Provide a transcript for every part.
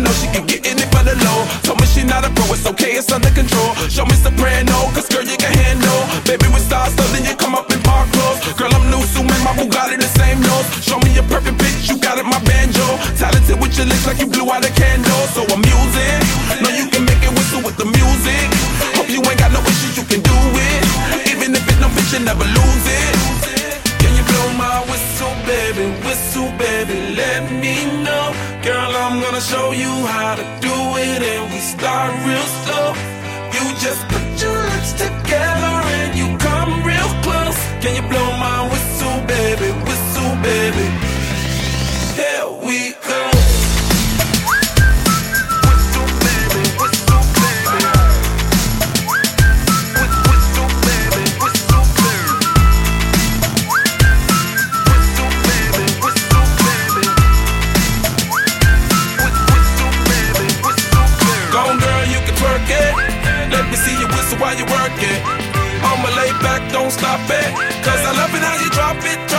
know she can get in it for the low. Told me she not a pro, it's okay, it's under control. Show me soprano, cause girl, you can handle. Baby, we stars, so then you come up in park clothes. Girl, I'm new, so my Bugatti the same nose. Show me your perfect bitch, you got it, my banjo. Talented with your lips like you blew out a candle. So I'm using, know you can make it whistle with the music. Hope you ain't got no issues, you can do it. Even if it don't fit, you never lose it. Show you how to do it, and we start real slow. Don't stop it. Cause I love it how you drop it,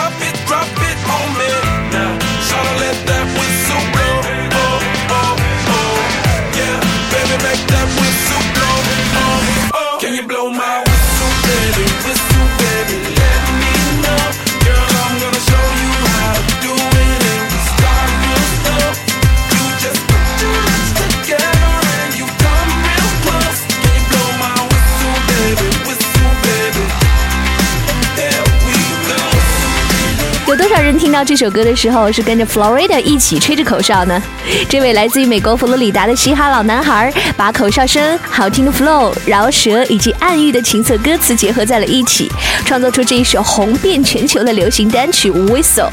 听到这首歌的时候是跟着 Florida 一起吹着口哨呢？这位来自于美国佛罗里达的嘻哈老男孩，把口哨声、好听的 flow、饶舌以及暗喻的情色歌词结合在了一起，创作出这一首红遍全球的流行单曲《Whistle》。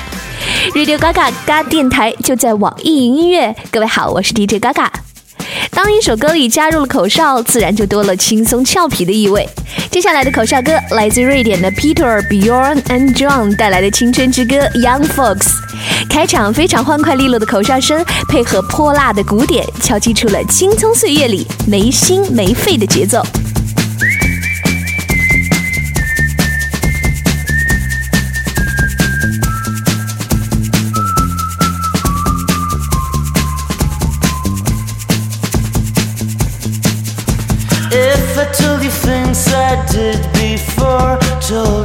Radio Gaga 嘎电台就在网易云音乐。各位好，我是 DJ Gaga。当一首歌里加入了口哨，自然就多了轻松俏皮的意味。接下来的口哨歌来自瑞典的 Peter Bjorn and John 带来的青春之歌《Young Folks》。开场非常欢快利落的口哨声，配合泼辣的鼓点，敲击出了青葱岁月里没心没肺的节奏。things I did before told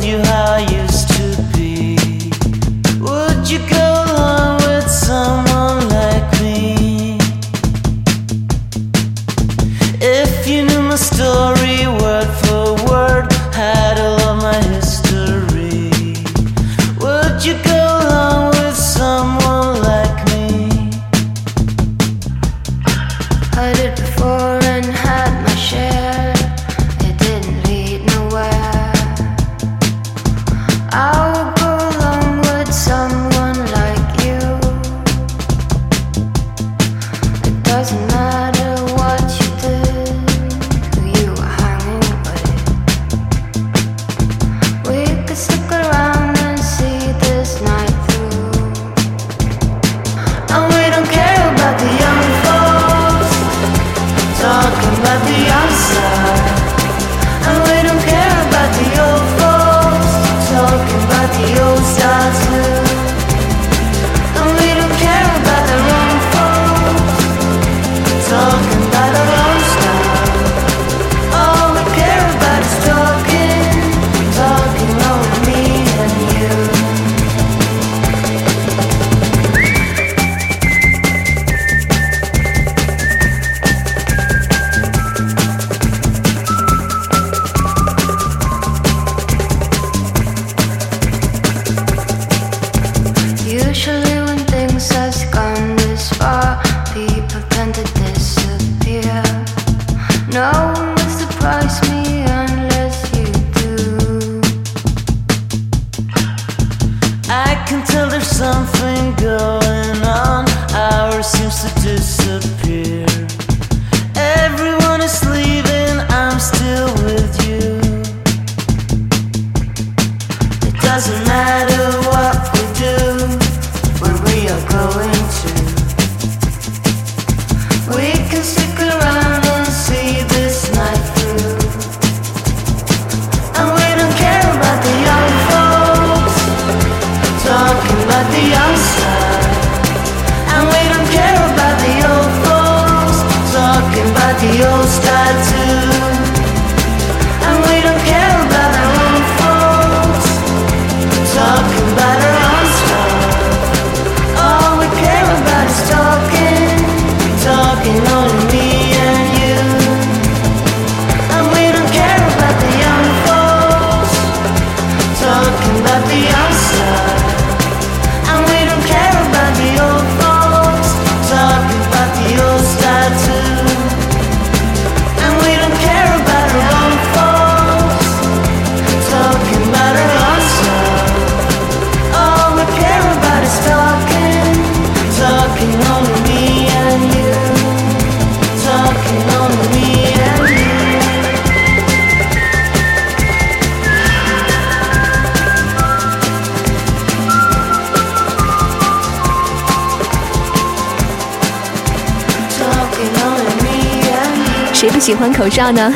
喜欢口哨呢，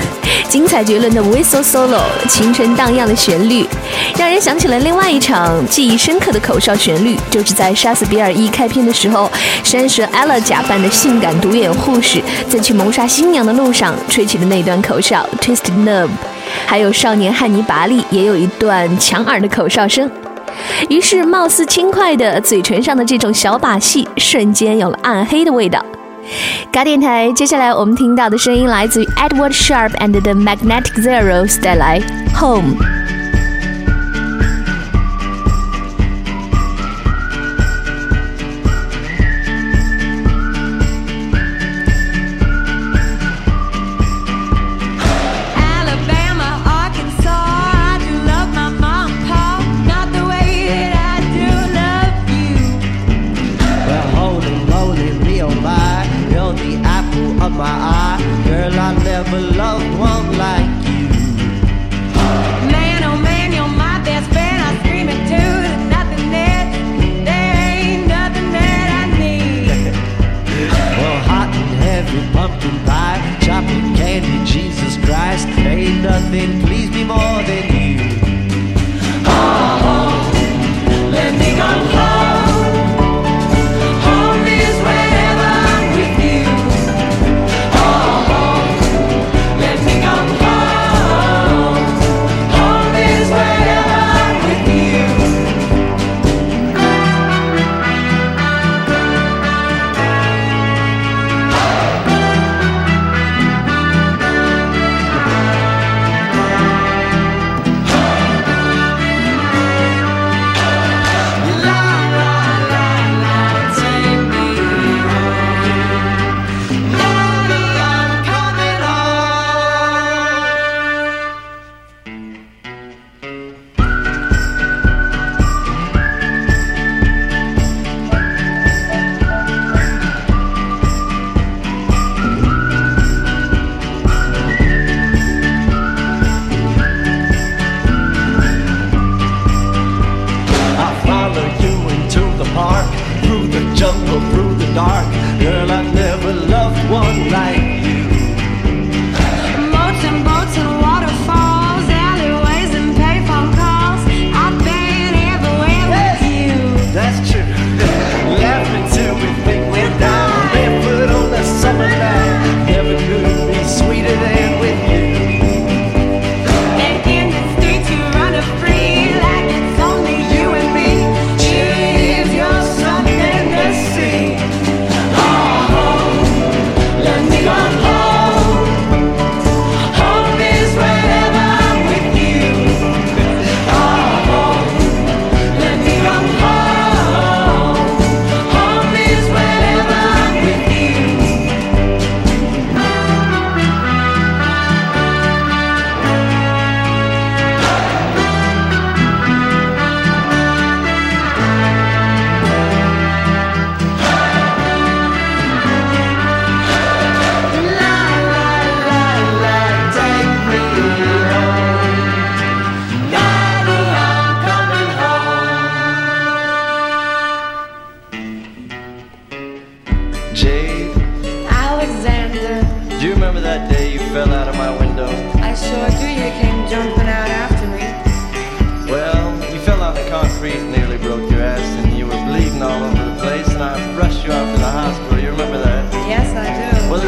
精彩绝伦的 Whistle Solo，青春荡漾的旋律，让人想起了另外一场记忆深刻的口哨旋律，就是在杀死比尔一开篇的时候。山蛇 Ella 假扮的性感独眼护士在去谋杀新娘的路上吹起的那段口哨 Twisted Nub。还有少年汉尼拔利也有一段强耳的口哨声。于是貌似轻快的嘴唇上的这种小把戏，瞬间有了暗黑的味道。家电台接下来我们听到的声音来自于 Edward Sharp，and the magnetic zeros 带来 home。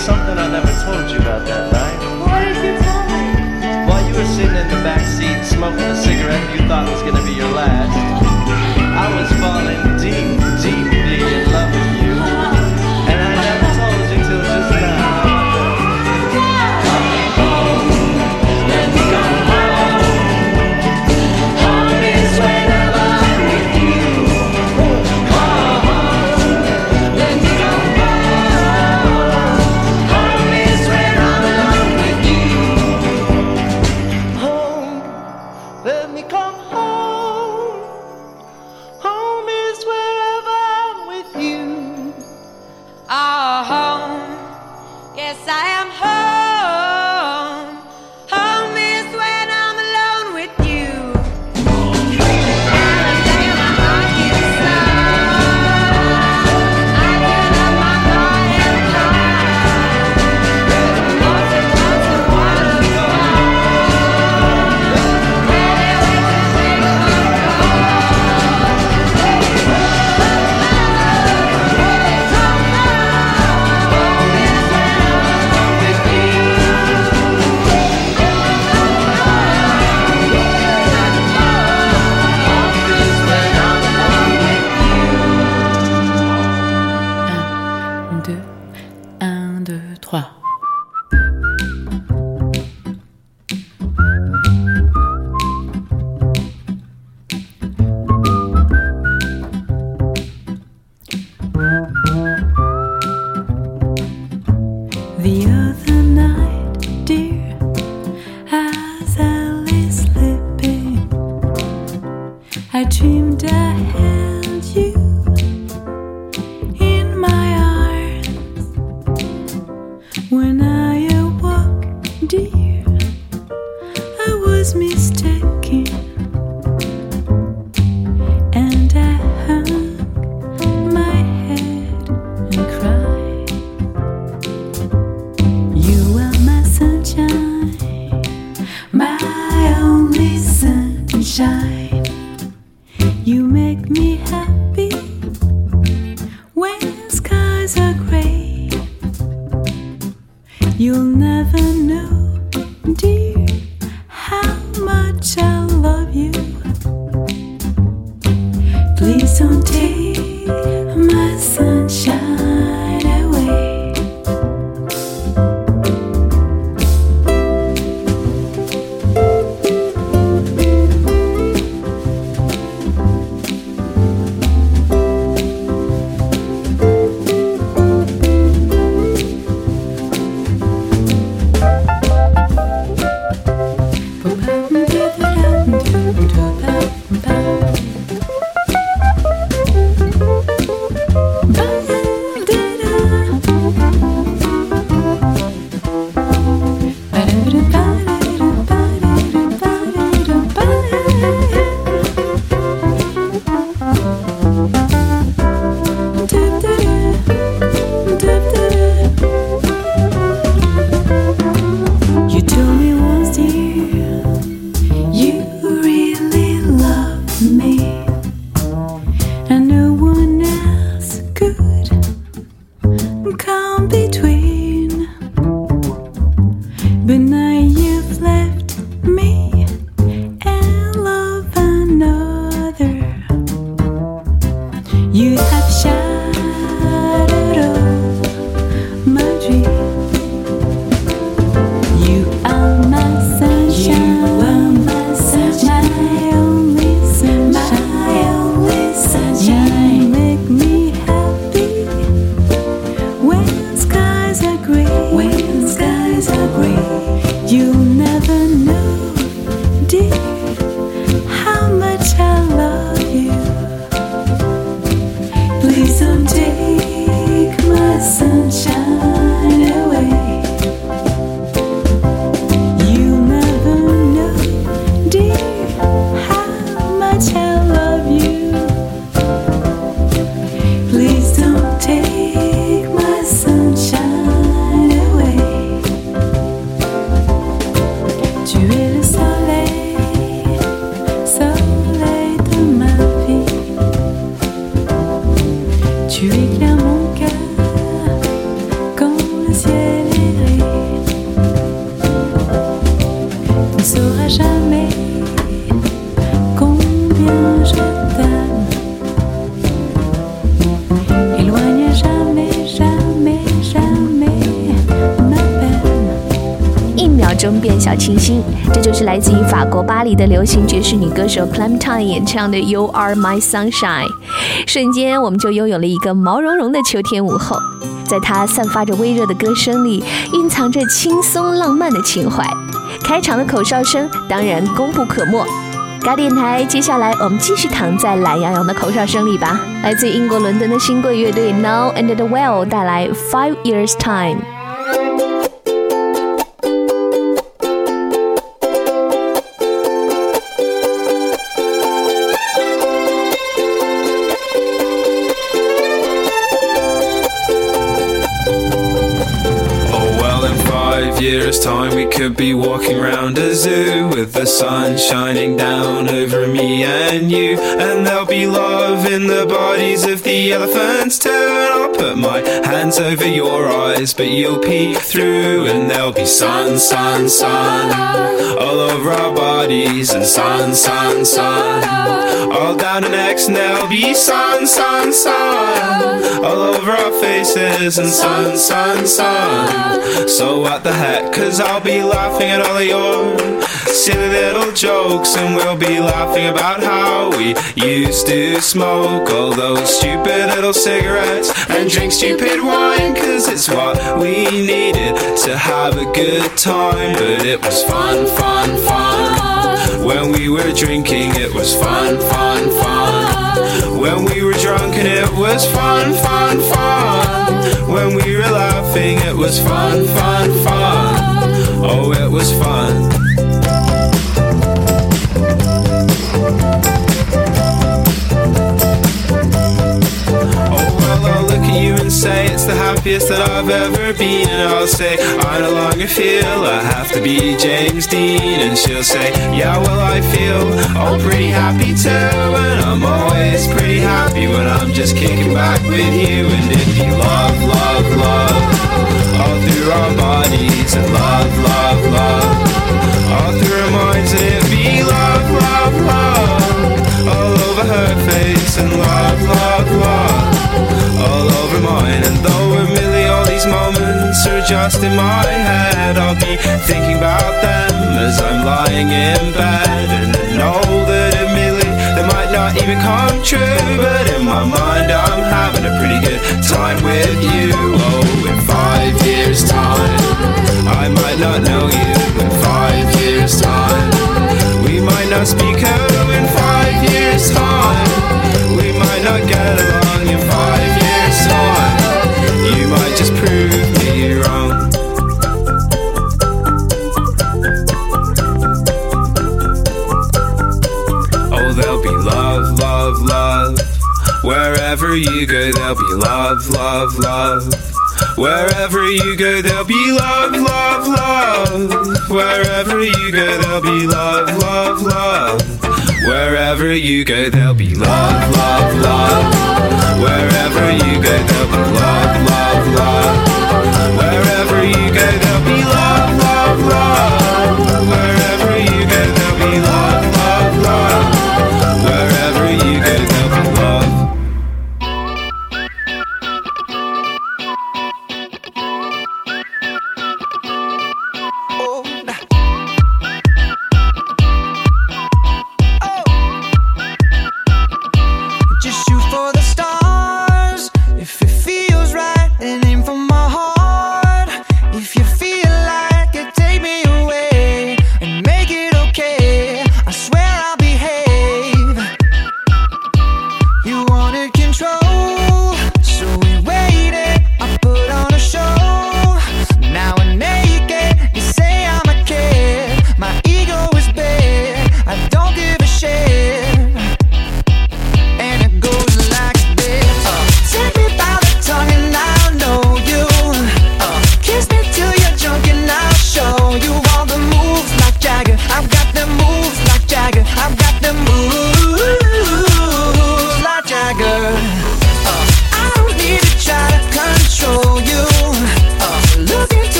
something I never told you about that night. Why did you tell me? While you were sitting in the back seat smoking a cigarette you thought was gonna be your last. 思想。的流行爵士女歌手 Clementine 演唱的《You Are My Sunshine》。瞬间，我们就拥有了一个毛茸茸的秋天午后，在她散发着微热的歌声里，蕴藏着轻松浪漫的情怀。开场的口哨声当然功不可没。嘎电台，接下来我们继续躺在懒洋洋的口哨声里吧。来自英国伦敦的新贵乐队 Now and the Well 带来《Five Years Time》。Years' time, we could be walking round a zoo with the sun shining down over me and you. And there'll be love in the bodies of the elephants too. And I'll put my hands over your eyes, but you'll peek through. And there'll be sun, sun, sun all over our bodies, and sun, sun, sun all down our necks. And there'll be sun, sun, sun all over our faces, and sun, sun, sun. So what the heck? Cause I'll be laughing at all of your silly little jokes, and we'll be laughing about how we used to smoke all those stupid little cigarettes and drink stupid wine. Cause it's what we needed to have a good time. But it was fun, fun, fun. When we were drinking, it was fun, fun, fun. When we were drunk, and it was fun, fun, fun. When we were laughing, it was fun, fun, fun. Oh, it was fun. Oh well, I'll look at you and say it's the happiest that I've ever been, and I'll say I no longer feel I have to be James Dean, and she'll say yeah, well I feel oh pretty happy too, and I'm always pretty happy when I'm just kicking back with you, and if you love, love, love all through our bodies, and love, love, love all through our minds, and it be love, love, love all over her face, and love, love, love all over mine. And though all these moments are just in my head, I'll be thinking about them as I'm lying in bed. And I know that admittedly they might not even come true, but in my mind I'm having a pretty good time with you. Oh, in five years' time, I might not know you. In five years' time, we might not speak. Oh, in five years' time, we might not get along. In five Wherever you go, there'll be love, love, love. Wherever you go, there'll be love, love, love. Wherever you go, there'll be love, love, love. Wherever you go, there'll be love, love, love. Wherever you go, there'll be love, love, love. Wherever you go,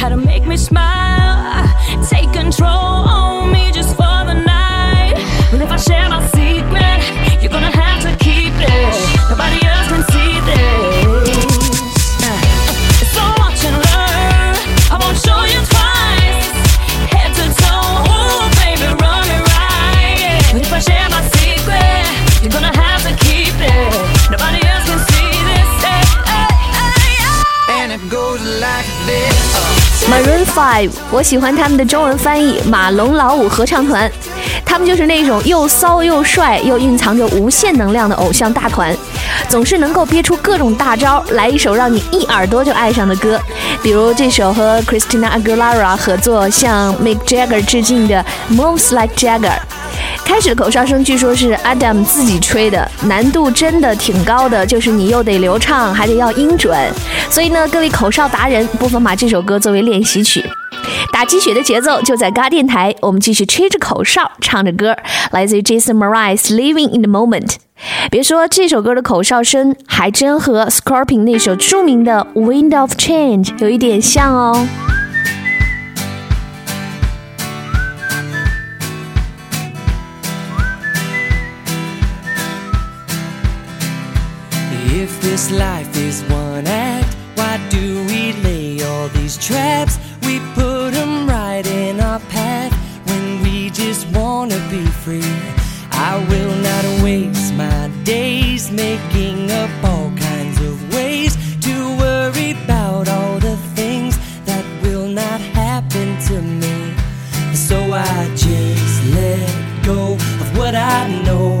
How to make me smile. 我喜欢他们的中文翻译“马龙老五合唱团”。他们就是那种又骚又帅又蕴藏着无限能量的偶像大团，总是能够憋出各种大招，来一首让你一耳朵就爱上的歌。比如这首和 Christina Aguilera 合作向 Mick Jagger 致敬的《Moves Like Jagger》。开始的口哨声据说是 Adam 自己吹的，难度真的挺高的，就是你又得流畅，还得要音准。所以呢，各位口哨达人不妨把这首歌作为练习曲。打鸡血的节奏就在嘎电台，我们继续吹着口哨唱着歌，来自于 Jason Mraz《Living in the Moment》。别说这首歌的口哨声还真和 Scorpion 那首著名的《Wind of Change》有一点像哦。If this life is one act, why do we lay all these traps? In our path when we just wanna be free. I will not waste my days making up all kinds of ways to worry about all the things that will not happen to me. So I just let go of what I know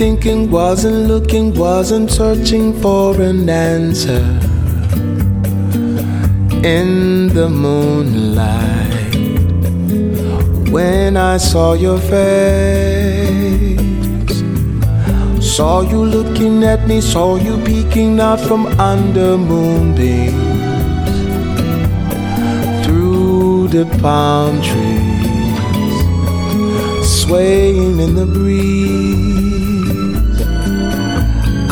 thinking, wasn't looking, wasn't searching for an answer. In the moonlight, when I saw your face, Saw you looking at me, saw you peeking out from under moonbeams through the palm trees, swaying in the breeze.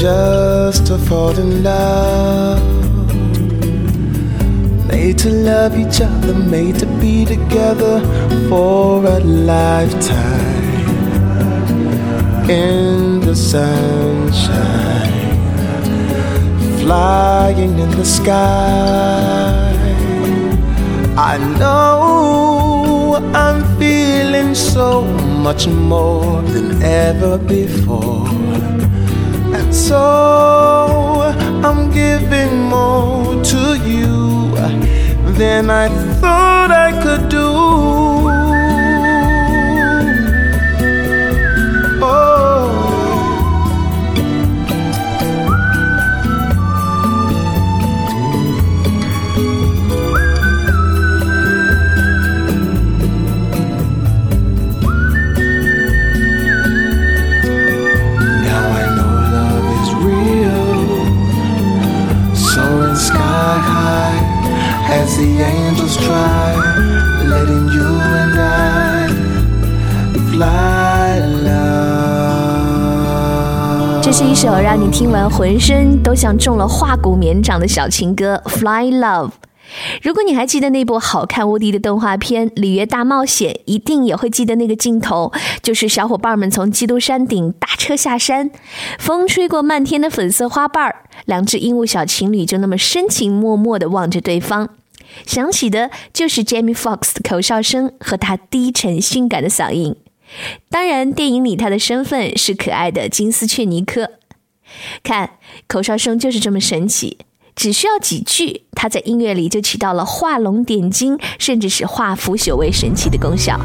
just to fall in love. Made to love each other, made to be together for a lifetime. In the sunshine, flying in the sky. I know I'm feeling so much more than ever before. I 首让你听完浑身都像中了化骨绵掌的小情歌《Fly Love》。如果你还记得那部好看无敌的动画片《里约大冒险》，一定也会记得那个镜头，就是小伙伴们从基督山顶搭车下山，风吹过漫天的粉色花瓣儿，两只鹦鹉小情侣就那么深情脉脉地望着对方。想起的就是 Jamie Fox 的口哨声和他低沉性感的嗓音。当然，电影里他的身份是可爱的金丝雀尼克。看，口哨声就是这么神奇，只需要几句，它在音乐里就起到了画龙点睛，甚至是化腐朽为神奇的功效。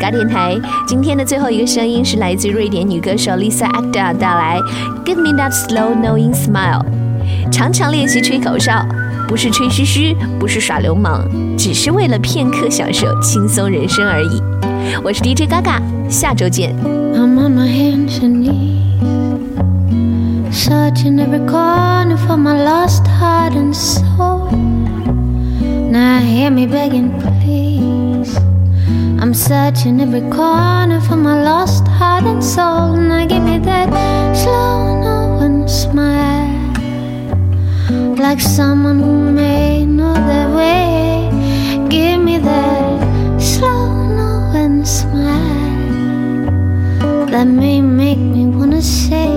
嘎电台今天的最后一个声音是来自瑞典女歌手 Lisa Agda 带来《Give Me That Slow Knowing Smile》。常常练习吹口哨，不是吹嘘嘘，不是耍流氓，只是为了片刻享受轻松人生而已。我是 DJ 嘎嘎，下周见。I'm on my hands and knees, searching every corner for my lost heart and soul. Now hear me begging, please. I'm searching every corner for my lost heart and soul. Now give me that slow, knowing smile, like someone who may know their way. Give me that slow, knowing smile that may make me wanna say,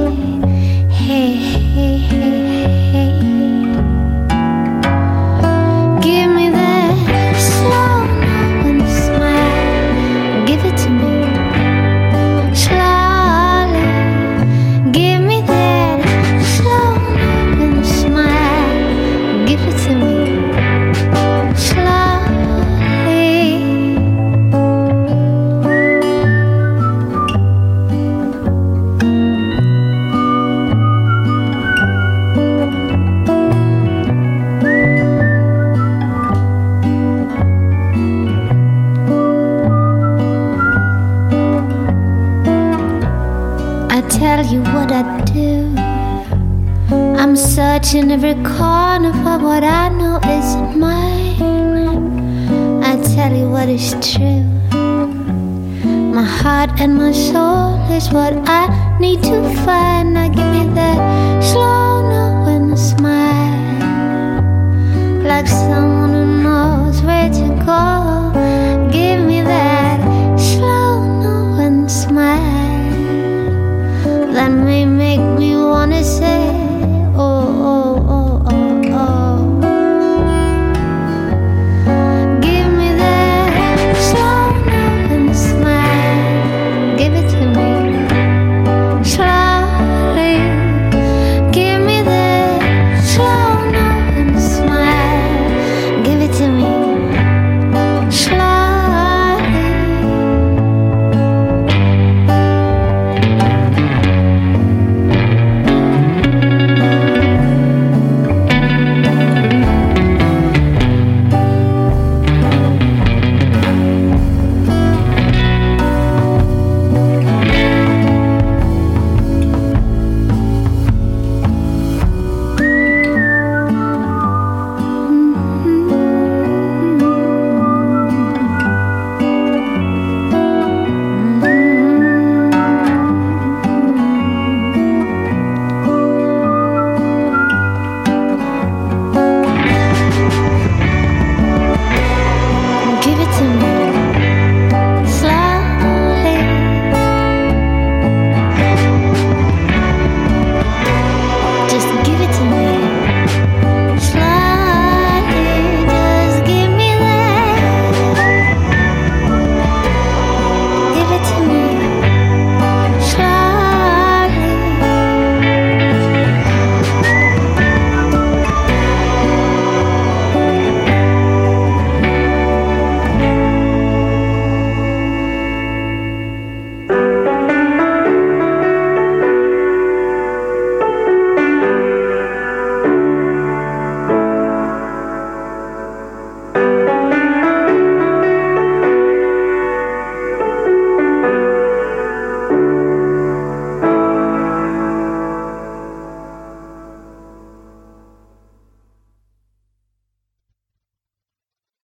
searching every